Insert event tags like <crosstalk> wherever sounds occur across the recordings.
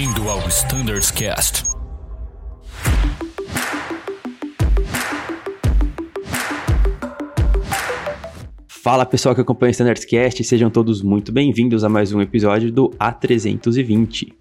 Bem-vindo ao Standards Cast. Fala pessoal que acompanha o Standards Cast, sejam todos muito bem-vindos a mais um episódio do A320.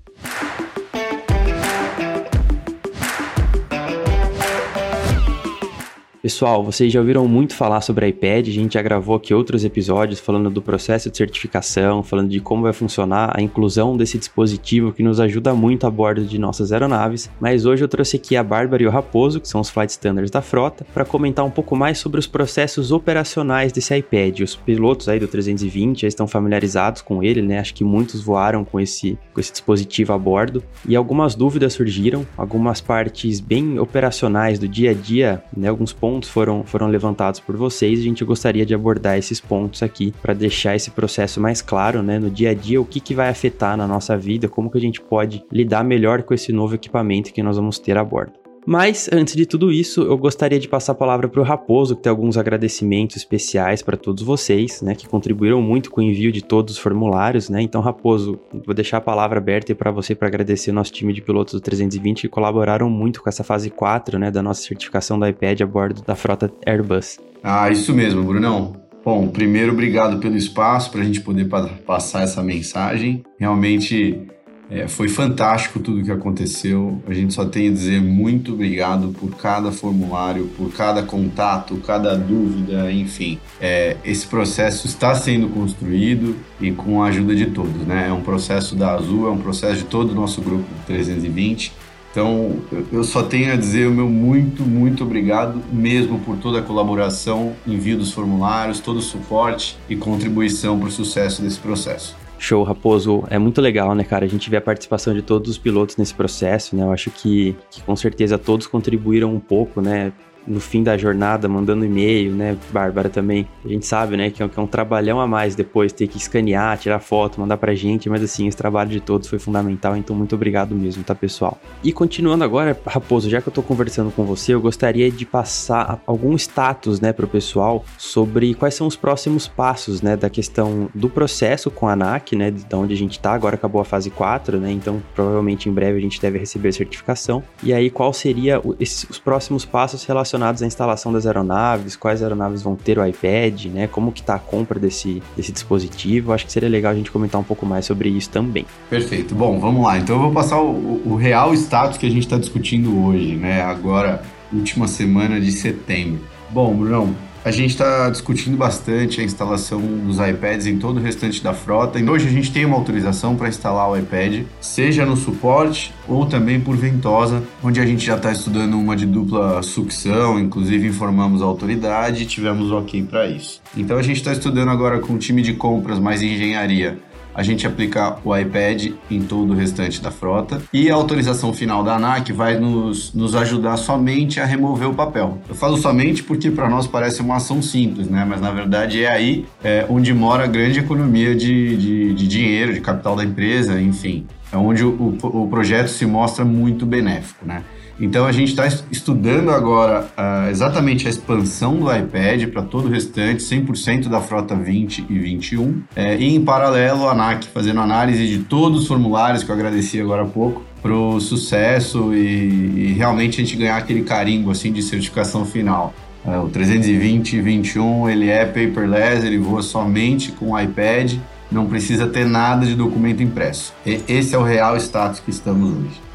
Pessoal, vocês já ouviram muito falar sobre iPad, a gente já gravou aqui outros episódios falando do processo de certificação, falando de como vai funcionar a inclusão desse dispositivo que nos ajuda muito a bordo de nossas aeronaves, mas hoje eu trouxe aqui a Bárbara e o Raposo, que são os flight standards da frota, para comentar um pouco mais sobre os processos operacionais desse iPad. Os pilotos aí do 320 já estão familiarizados com ele, né? Acho que muitos voaram com esse, com esse dispositivo a bordo e algumas dúvidas surgiram, algumas partes bem operacionais do dia a dia, né? Alguns pontos pontos foram, foram levantados por vocês a gente gostaria de abordar esses pontos aqui para deixar esse processo mais claro, né, no dia a dia, o que, que vai afetar na nossa vida, como que a gente pode lidar melhor com esse novo equipamento que nós vamos ter a bordo. Mas antes de tudo isso, eu gostaria de passar a palavra para o Raposo, que tem alguns agradecimentos especiais para todos vocês, né, que contribuíram muito com o envio de todos os formulários, né? Então, Raposo, vou deixar a palavra aberta para você para agradecer o nosso time de pilotos do 320 que colaboraram muito com essa fase 4, né, da nossa certificação do iPad a bordo da frota Airbus. Ah, isso mesmo, Brunão. Bom, primeiro, obrigado pelo espaço para a gente poder passar essa mensagem. Realmente é, foi fantástico tudo que aconteceu. A gente só tem a dizer muito obrigado por cada formulário, por cada contato, cada dúvida, enfim. É, esse processo está sendo construído e com a ajuda de todos, né? É um processo da Azul, é um processo de todo o nosso grupo 320. Então, eu só tenho a dizer o meu muito, muito obrigado mesmo por toda a colaboração, envio dos formulários, todo o suporte e contribuição para o sucesso desse processo. Show, Raposo. É muito legal, né, cara? A gente vê a participação de todos os pilotos nesse processo, né? Eu acho que, que com certeza todos contribuíram um pouco, né? No fim da jornada, mandando e-mail, né, Bárbara também. A gente sabe, né, que é, que é um trabalhão a mais depois ter que escanear, tirar foto, mandar pra gente, mas assim, esse trabalho de todos foi fundamental, então muito obrigado mesmo, tá, pessoal? E continuando agora, Raposo, já que eu tô conversando com você, eu gostaria de passar algum status, né, pro pessoal sobre quais são os próximos passos, né, da questão do processo com a ANAC, né, de onde a gente tá, agora acabou a fase 4, né, então provavelmente em breve a gente deve receber a certificação. E aí, qual seria esses, os próximos passos relacionados relacionados à instalação das aeronaves, quais aeronaves vão ter o iPad, né? Como que tá a compra desse, desse dispositivo. Acho que seria legal a gente comentar um pouco mais sobre isso também. Perfeito. Bom, vamos lá. Então eu vou passar o, o real status que a gente está discutindo hoje, né? Agora, última semana de setembro. Bom, Brunão, a gente está discutindo bastante a instalação dos iPads em todo o restante da frota. E hoje a gente tem uma autorização para instalar o iPad, seja no suporte ou também por ventosa, onde a gente já está estudando uma de dupla sucção, inclusive informamos a autoridade e tivemos ok para isso. Então a gente está estudando agora com o time de compras mais engenharia a gente aplicar o iPad em todo o restante da frota. E a autorização final da ANAC vai nos, nos ajudar somente a remover o papel. Eu falo somente porque para nós parece uma ação simples, né? Mas na verdade é aí é, onde mora a grande economia de, de, de dinheiro, de capital da empresa, enfim. É onde o, o, projeto se mostra muito benéfico, né? Então a gente está estudando agora uh, exatamente a expansão do iPad para todo o restante, 100% da frota 20 e 21. É, e em paralelo, a ANAC fazendo análise de todos os formulários que eu agradeci agora há pouco para o sucesso e, e, realmente a gente ganhar aquele carimbo assim de certificação final. É, o 320 e 21 ele é paperless, ele voa somente com o iPad, não precisa ter nada de documento impresso. E esse é o real status que estamos hoje.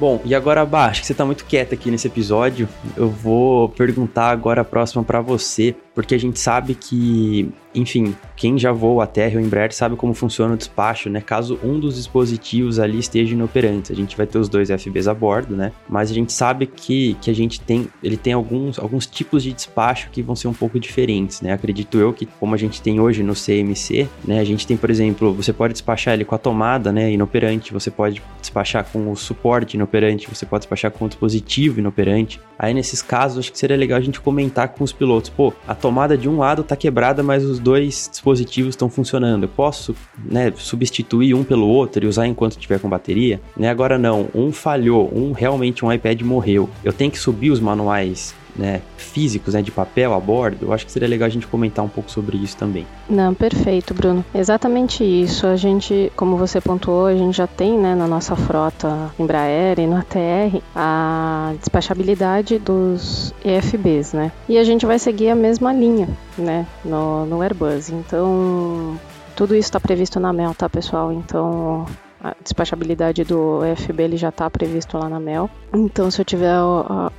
Bom, e agora, Bah, acho que você tá muito quieta aqui nesse episódio. Eu vou perguntar agora a próxima para você, porque a gente sabe que enfim, quem já voa a terra ou Embraer sabe como funciona o despacho, né? Caso um dos dispositivos ali esteja inoperante, a gente vai ter os dois FBs a bordo, né? Mas a gente sabe que, que a gente tem, ele tem alguns, alguns tipos de despacho que vão ser um pouco diferentes, né? Acredito eu que como a gente tem hoje no CMC, né? A gente tem, por exemplo, você pode despachar ele com a tomada, né? Inoperante, você pode despachar com o suporte inoperante, você pode despachar com o dispositivo inoperante. Aí nesses casos, acho que seria legal a gente comentar com os pilotos, pô, a tomada de um lado tá quebrada, mas os dois dispositivos estão funcionando. Eu posso né, substituir um pelo outro e usar enquanto estiver com bateria? Né, agora não, um falhou, um realmente um iPad morreu. Eu tenho que subir os manuais né, físicos, né, de papel a bordo, eu acho que seria legal a gente comentar um pouco sobre isso também. Não, perfeito, Bruno. Exatamente isso. A gente, como você pontuou, a gente já tem, né, na nossa frota Embraer e no ATR a despachabilidade dos EFBs, né? E a gente vai seguir a mesma linha, né, no, no Airbus. Então, tudo isso está previsto na MEL, tá, pessoal? Então, a despachabilidade do EFB ele já está previsto lá na MEL. Então, se eu tiver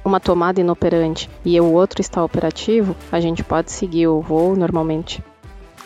uma tomada inoperante e o outro está operativo, a gente pode seguir o voo normalmente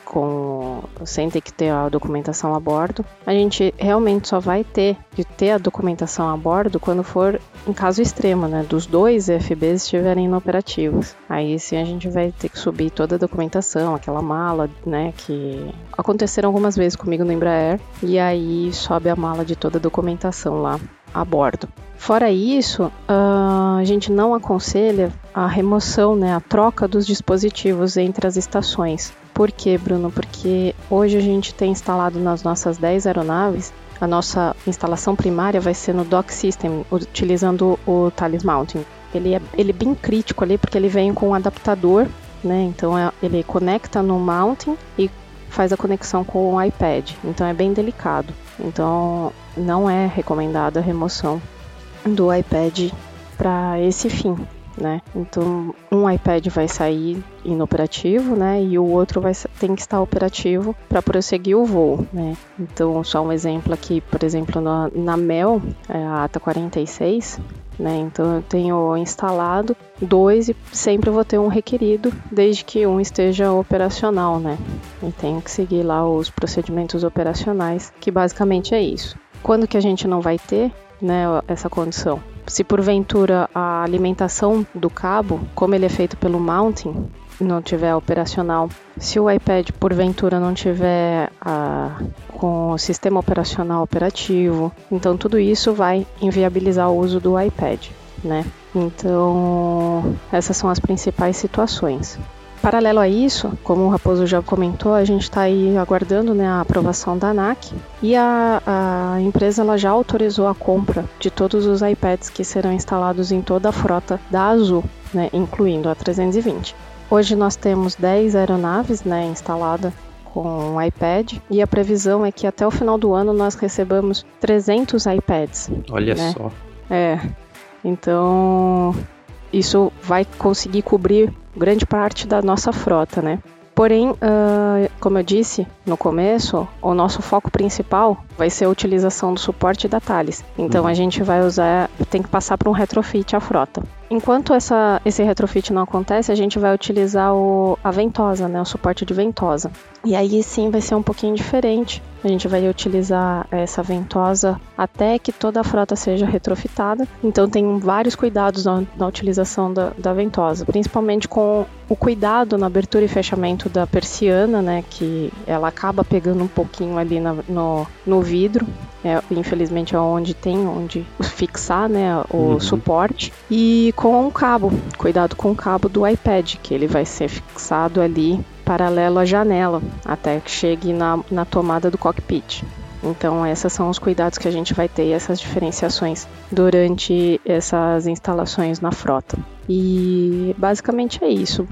com sem ter que ter a documentação a bordo. A gente realmente só vai ter de ter a documentação a bordo quando for em caso extremo, né, dos dois FBs estiverem inoperativos. Aí sim a gente vai ter que subir toda a documentação, aquela mala, né, que aconteceram algumas vezes comigo no Embraer, e aí sobe a mala de toda a documentação lá a bordo. Fora isso, a gente não aconselha a remoção, né, a troca dos dispositivos entre as estações. Por quê, Bruno? Porque hoje a gente tem instalado nas nossas 10 aeronaves a nossa instalação primária vai ser no Dock System, utilizando o Thales Mountain. Ele é, ele é bem crítico ali porque ele vem com um adaptador, né? Então é, ele conecta no Mountain e faz a conexão com o iPad. Então é bem delicado. Então não é recomendada a remoção do iPad para esse fim né? Então, um iPad vai sair inoperativo, né? E o outro vai tem que estar operativo para prosseguir o voo, né? Então, só um exemplo aqui, por exemplo, na, na Mel, é a ATA 46, né? Então, eu tenho instalado dois e sempre vou ter um requerido, desde que um esteja operacional, né? E tenho que seguir lá os procedimentos operacionais, que basicamente é isso. Quando que a gente não vai ter, né, essa condição? Se porventura a alimentação do cabo, como ele é feito pelo mounting, não tiver operacional, se o iPad porventura não tiver a, com o sistema operacional operativo, então tudo isso vai inviabilizar o uso do iPad, né? Então essas são as principais situações. Paralelo a isso, como o Raposo já comentou, a gente está aí aguardando né, a aprovação da ANAC e a, a empresa ela já autorizou a compra de todos os iPads que serão instalados em toda a frota da Azul, né, incluindo a 320. Hoje nós temos 10 aeronaves né, instaladas com um iPad e a previsão é que até o final do ano nós recebamos 300 iPads. Olha né? só. É. Então, isso vai conseguir cobrir grande parte da nossa frota, né? Porém, uh, como eu disse no começo, o nosso foco principal vai ser a utilização do suporte da Thales. Então uhum. a gente vai usar, tem que passar para um retrofit a frota. Enquanto essa, esse retrofit não acontece, a gente vai utilizar o, a ventosa, né, o suporte de ventosa. E aí sim vai ser um pouquinho diferente. A gente vai utilizar essa ventosa até que toda a frota seja retrofitada. Então tem vários cuidados na, na utilização da, da, ventosa, principalmente com o cuidado na abertura e fechamento da persiana, né, que ela acaba pegando um pouquinho ali na, no, no vidro. É, infelizmente é onde tem onde fixar né, o uhum. suporte. E com o cabo, cuidado com o cabo do iPad, que ele vai ser fixado ali paralelo à janela, até que chegue na, na tomada do cockpit. Então, esses são os cuidados que a gente vai ter e essas diferenciações durante essas instalações na frota. E basicamente é isso.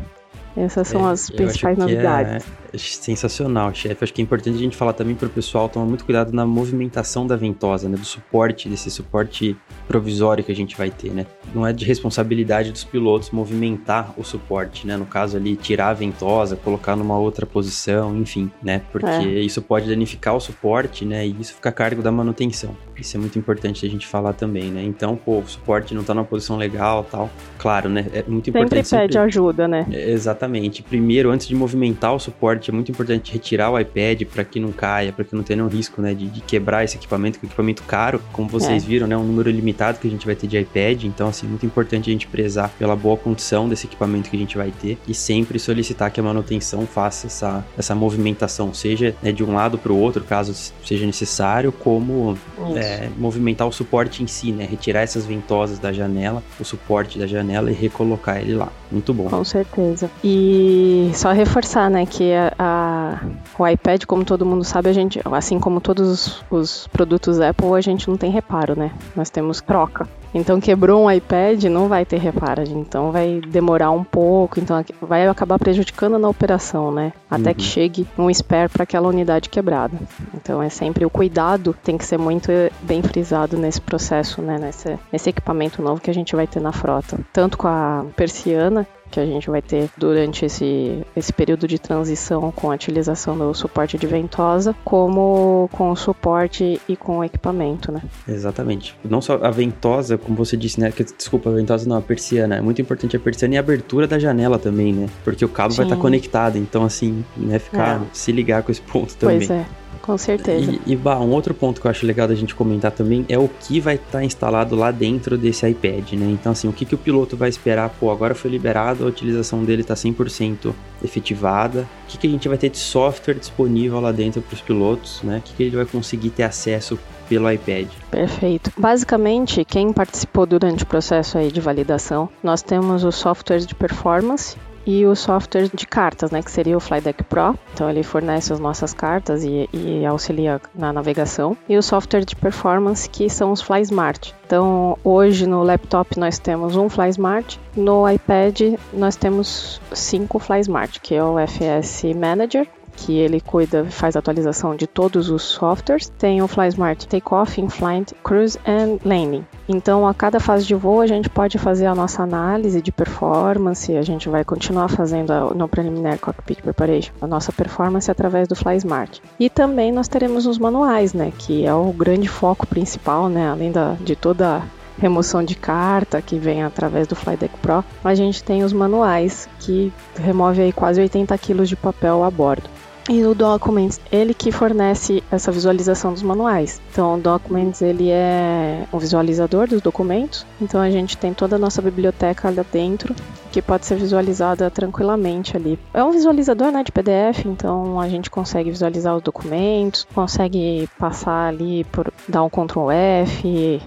Essas são é, as principais é novidades. É sensacional, chefe. Acho que é importante a gente falar também para o pessoal tomar muito cuidado na movimentação da ventosa, né? Do suporte, desse suporte provisório que a gente vai ter, né? Não é de responsabilidade dos pilotos movimentar o suporte, né? No caso ali, tirar a ventosa, colocar numa outra posição, enfim, né? Porque é. isso pode danificar o suporte, né? E isso fica a cargo da manutenção. Isso é muito importante a gente falar também, né? Então, pô, o suporte não está numa posição legal tal. Claro, né? É muito importante. Sempre pede ajuda, né? É, exatamente. Primeiro, antes de movimentar o suporte, é muito importante retirar o iPad para que não caia, para que não tenha nenhum risco, né, de, de, quebrar esse equipamento, que é um equipamento caro, como vocês é. viram, né, um número limitado que a gente vai ter de iPad, então assim, muito importante a gente prezar pela boa condição desse equipamento que a gente vai ter e sempre solicitar que a manutenção faça essa, essa movimentação, seja né, de um lado para o outro, caso seja necessário, como é, movimentar o suporte em si, né, retirar essas ventosas da janela, o suporte da janela e recolocar ele lá. Muito bom. Com certeza. E só reforçar, né, que a, a, o iPad, como todo mundo sabe, a gente, assim como todos os, os, produtos Apple, a gente não tem reparo, né? Nós temos troca. Então quebrou um iPad, não vai ter reparo, então vai demorar um pouco, então vai acabar prejudicando na operação, né? Até uhum. que chegue um spare para aquela unidade quebrada. Então é sempre o cuidado tem que ser muito bem frisado nesse processo, né? Nesse, nesse equipamento novo que a gente vai ter na frota. Tanto com a persiana, que a gente vai ter durante esse, esse período de transição com a utilização do suporte de ventosa, como com o suporte e com o equipamento, né? Exatamente. Não só a ventosa, como você disse, né? Que, desculpa, a ventosa não, a persiana. É muito importante a persiana e a abertura da janela também, né? Porque o cabo Sim. vai estar conectado, então assim, né? Ficar, é. se ligar com esse ponto também. Pois é. Com certeza. E, e bah, um outro ponto que eu acho legal da gente comentar também é o que vai estar tá instalado lá dentro desse iPad, né? Então, assim, o que, que o piloto vai esperar? Pô, agora foi liberado, a utilização dele está 100% efetivada. O que, que a gente vai ter de software disponível lá dentro para os pilotos, né? O que, que ele vai conseguir ter acesso pelo iPad. Perfeito. Basicamente, quem participou durante o processo aí de validação, nós temos os softwares de performance e o software de cartas, né, que seria o FlyDeck Pro. Então ele fornece as nossas cartas e, e, auxilia na navegação. E o software de performance, que são os FlySmart. Então hoje no laptop nós temos um FlySmart, no iPad nós temos cinco FlySmart, que é o FS Manager, que ele cuida, faz atualização de todos os softwares. Tem o FlySmart Takeoff, In-Flight, Cruise and Landing. Então, a cada fase de voo, a gente pode fazer a nossa análise de performance. A gente vai continuar fazendo a, no Preliminary Cockpit Preparation a nossa performance através do FlySmart. E também nós teremos os manuais, né, que é o grande foco principal, né, além da, de toda remoção de carta que vem através do FlyDeck Pro, a gente tem os manuais que remove aí quase 80 kg de papel a bordo. E o Documents, ele que fornece essa visualização dos manuais. Então, o Documents, ele é um visualizador dos documentos. Então, a gente tem toda a nossa biblioteca lá dentro, que pode ser visualizada tranquilamente ali. É um visualizador, né, de PDF, então a gente consegue visualizar os documentos, consegue passar ali por dar um Ctrl F,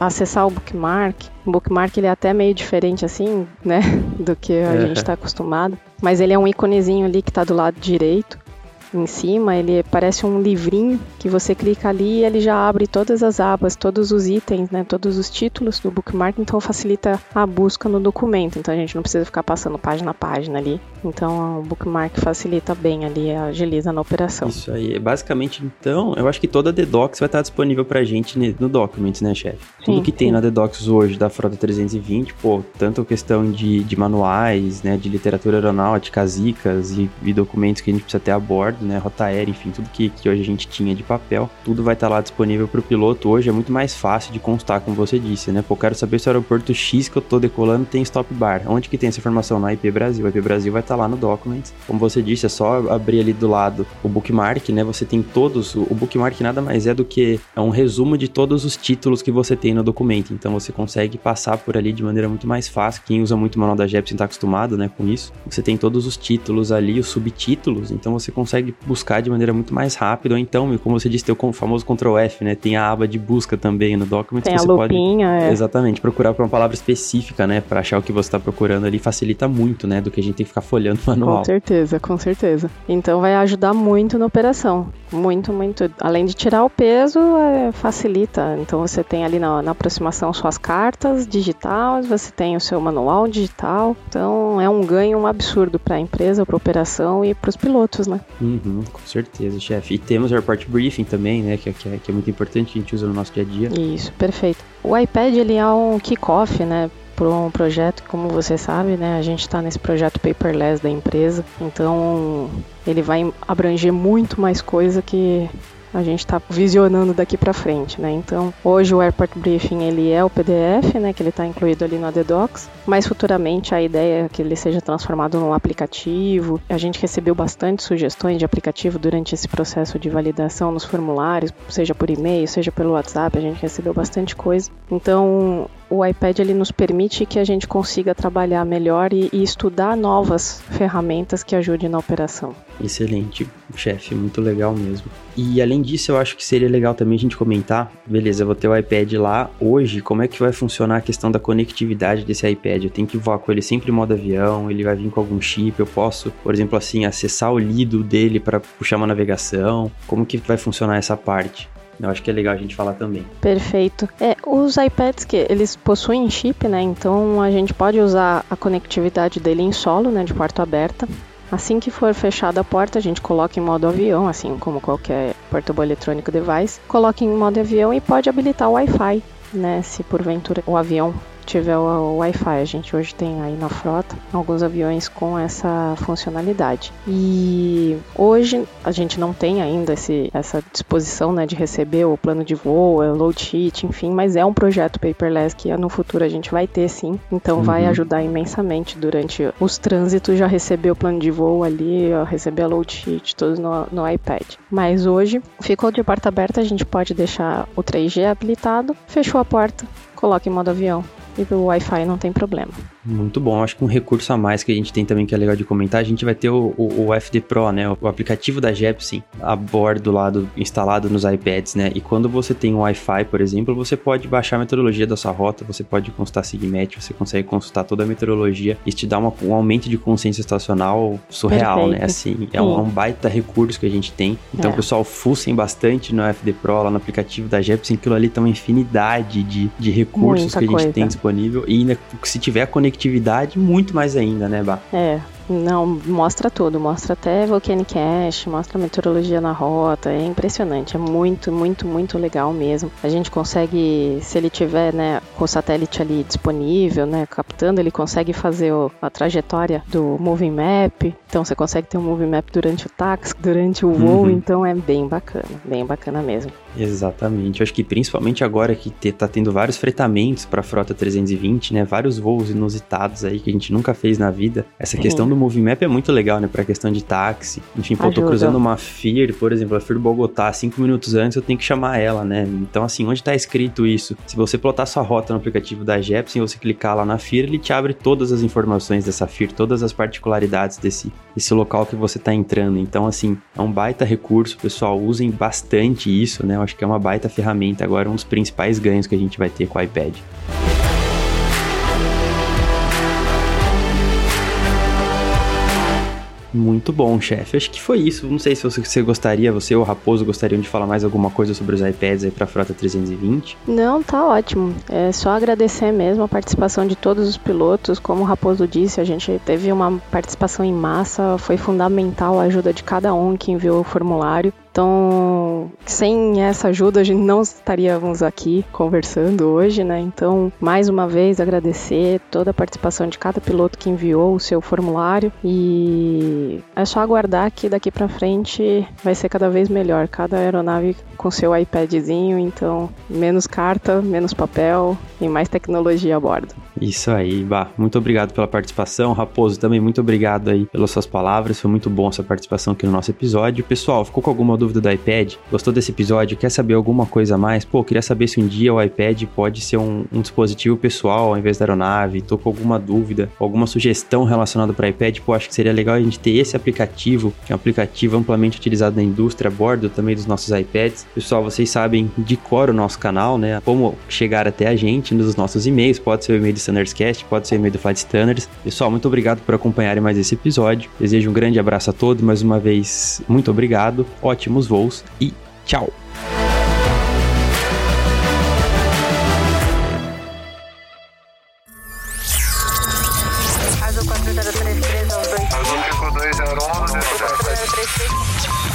acessar o bookmark. O bookmark ele é até meio diferente assim, né, <laughs> do que a é. gente está acostumado, mas ele é um íconezinho ali que está do lado direito em cima, ele parece um livrinho que você clica ali e ele já abre todas as abas, todos os itens, né, todos os títulos do bookmark, então facilita a busca no documento. Então a gente não precisa ficar passando página a página ali. Então o bookmark facilita bem ali, agiliza na operação. Isso aí, basicamente então, eu acho que toda a DDocs vai estar disponível pra gente no Documents, né, chefe? Tudo que sim. tem na DDocs hoje da Frota 320, pô, tanto questão de, de manuais, né, de literatura aeronáutica, zicas e, e documentos que a gente precisa ter a bordo, né, rota aérea, enfim, tudo que, que hoje a gente tinha de papel, tudo vai estar lá disponível para o piloto. Hoje é muito mais fácil de constar, como você disse, né? Pô, quero saber se o aeroporto X que eu tô decolando tem stop bar. Onde que tem essa informação? Na IP Brasil. A IP Brasil vai estar lá no Documents. Como você disse, é só abrir ali do lado o bookmark, né? Você tem todos, o bookmark nada mais é do que é um resumo de todos os títulos que você tem no documento. Então você consegue passar por ali de maneira muito mais fácil. Quem usa muito o manual da JEPS está acostumado, né, com isso. Você tem todos os títulos ali, os subtítulos, então você consegue buscar de maneira muito mais rápida, ou então, como você disse, tem o famoso Ctrl F, né? Tem a aba de busca também no document. Tem você a lupinha, pode, é. Exatamente, procurar por uma palavra específica, né? Para achar o que você está procurando ali, facilita muito, né? Do que a gente tem que ficar folhando o <laughs> manual. Com certeza, com certeza. Então vai ajudar muito na operação. Muito, muito. Além de tirar o peso, é, facilita. Então você tem ali na, na aproximação suas cartas digital, você tem o seu manual digital. Então é um ganho um absurdo para a empresa, para a operação e para os pilotos, né? Uhum, com certeza, chefe. E temos o Airport Briefing também, né? Que, que, é, que é muito importante, a gente usa no nosso dia a dia. Isso, perfeito. O iPad ele é um kickoff, né? para um projeto, como você sabe, né? A gente está nesse projeto paperless da empresa, então ele vai abranger muito mais coisa que a gente está visionando daqui para frente, né? Então, hoje o Airport Briefing ele é o PDF, né? Que ele está incluído ali no ADDocs, mas futuramente a ideia é que ele seja transformado num aplicativo. A gente recebeu bastante sugestões de aplicativo durante esse processo de validação nos formulários, seja por e-mail, seja pelo WhatsApp, a gente recebeu bastante coisa. Então, o iPad ele nos permite que a gente consiga trabalhar melhor e, e estudar novas ferramentas que ajudem na operação. Excelente, chefe, muito legal mesmo. E além disso, eu acho que seria legal também a gente comentar, beleza, eu vou ter o iPad lá hoje, como é que vai funcionar a questão da conectividade desse iPad? Eu tenho que voar com ele sempre em modo avião, ele vai vir com algum chip, eu posso, por exemplo, assim, acessar o lido dele para puxar uma navegação. Como que vai funcionar essa parte? Eu acho que é legal a gente falar também. Perfeito. É, os iPads que eles possuem chip, né? Então a gente pode usar a conectividade dele em solo, né, de porta aberta. Assim que for fechada a porta, a gente coloca em modo avião, assim como qualquer portable eletrônico device. Coloca em modo avião e pode habilitar o Wi-Fi, né? Se porventura o avião tiver o Wi-Fi. A gente hoje tem aí na frota alguns aviões com essa funcionalidade. E hoje a gente não tem ainda esse, essa disposição né, de receber o plano de voo, o load sheet, enfim, mas é um projeto paperless que no futuro a gente vai ter sim. Então uhum. vai ajudar imensamente durante os trânsitos já receber o plano de voo ali, receber a load sheet, todos no, no iPad. Mas hoje ficou de porta aberta, a gente pode deixar o 3G habilitado, fechou a porta, coloca em modo avião e o Wi-Fi não tem problema. Muito bom. Acho que um recurso a mais que a gente tem também que é legal de comentar, a gente vai ter o, o, o FD Pro, né? O aplicativo da Jepsen a bordo lado instalado nos iPads, né? E quando você tem um Wi-Fi, por exemplo, você pode baixar a meteorologia da sua rota, você pode consultar Sigmet, você consegue consultar toda a meteorologia. Isso te dá uma, um aumento de consciência estacional surreal, né? Perfeito. né? Assim, é um, é um, baita recurso que a gente tem. Então, é. pessoal, fussem bastante no FD Pro, lá no aplicativo da Jepsen, aquilo ali tem uma infinidade de, de recursos Muita que a gente coisa. tem disponível. E ainda, se tiver conectividade muito mais ainda, né, Bah? É, não, mostra tudo, mostra até Volcanic Ash, mostra meteorologia na rota, é impressionante, é muito, muito, muito legal mesmo. A gente consegue, se ele tiver, né, com o satélite ali disponível, né, captando, ele consegue fazer a trajetória do Moving Map, então você consegue ter um Moving Map durante o táxi, durante o voo, uhum. então é bem bacana, bem bacana mesmo. Exatamente, eu acho que principalmente agora que tá tendo vários fretamentos para a frota 320, né, vários voos inusitados aí que a gente nunca fez na vida, essa questão do do Movimap é muito legal, né? Pra questão de táxi. Enfim, pô, tô cruzando uma FIR, por exemplo, a FIR Bogotá, cinco minutos antes eu tenho que chamar ela, né? Então, assim, onde tá escrito isso? Se você plotar sua rota no aplicativo da Jepsen, você clicar lá na FIR, ele te abre todas as informações dessa FIR, todas as particularidades desse, desse local que você tá entrando. Então, assim, é um baita recurso, pessoal. Usem bastante isso, né? Eu acho que é uma baita ferramenta agora, um dos principais ganhos que a gente vai ter com o iPad. Muito bom, chefe. Acho que foi isso. Não sei se você gostaria, você ou o Raposo gostariam de falar mais alguma coisa sobre os iPads aí para a Frota 320. Não, tá ótimo. É só agradecer mesmo a participação de todos os pilotos. Como o Raposo disse, a gente teve uma participação em massa, foi fundamental a ajuda de cada um que enviou o formulário. Então, sem essa ajuda, a gente não estaríamos aqui conversando hoje, né? Então, mais uma vez, agradecer toda a participação de cada piloto que enviou o seu formulário e é só aguardar que daqui para frente vai ser cada vez melhor. Cada aeronave com seu iPadzinho, então, menos carta, menos papel e mais tecnologia a bordo. Isso aí, Bah. Muito obrigado pela participação. Raposo, também muito obrigado aí pelas suas palavras. Foi muito bom essa participação aqui no nosso episódio. Pessoal, ficou com alguma dúvida do iPad? Gostou desse episódio? Quer saber alguma coisa a mais? Pô, queria saber se um dia o iPad pode ser um, um dispositivo pessoal ao invés da aeronave. Tô com alguma dúvida, alguma sugestão relacionada para iPad? Pô, acho que seria legal a gente ter esse aplicativo, que é um aplicativo amplamente utilizado na indústria, a bordo também dos nossos iPads. Pessoal, vocês sabem de cor o nosso canal, né? Como chegar até a gente nos nossos e-mails. Pode ser o e-mail do Standardscast, pode ser o e-mail do Flight Standards. Pessoal, muito obrigado por acompanharem mais esse episódio. Desejo um grande abraço a todos. Mais uma vez, muito obrigado. Ótimos voos e tchau!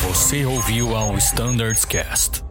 Você ouviu ao Standards Cast.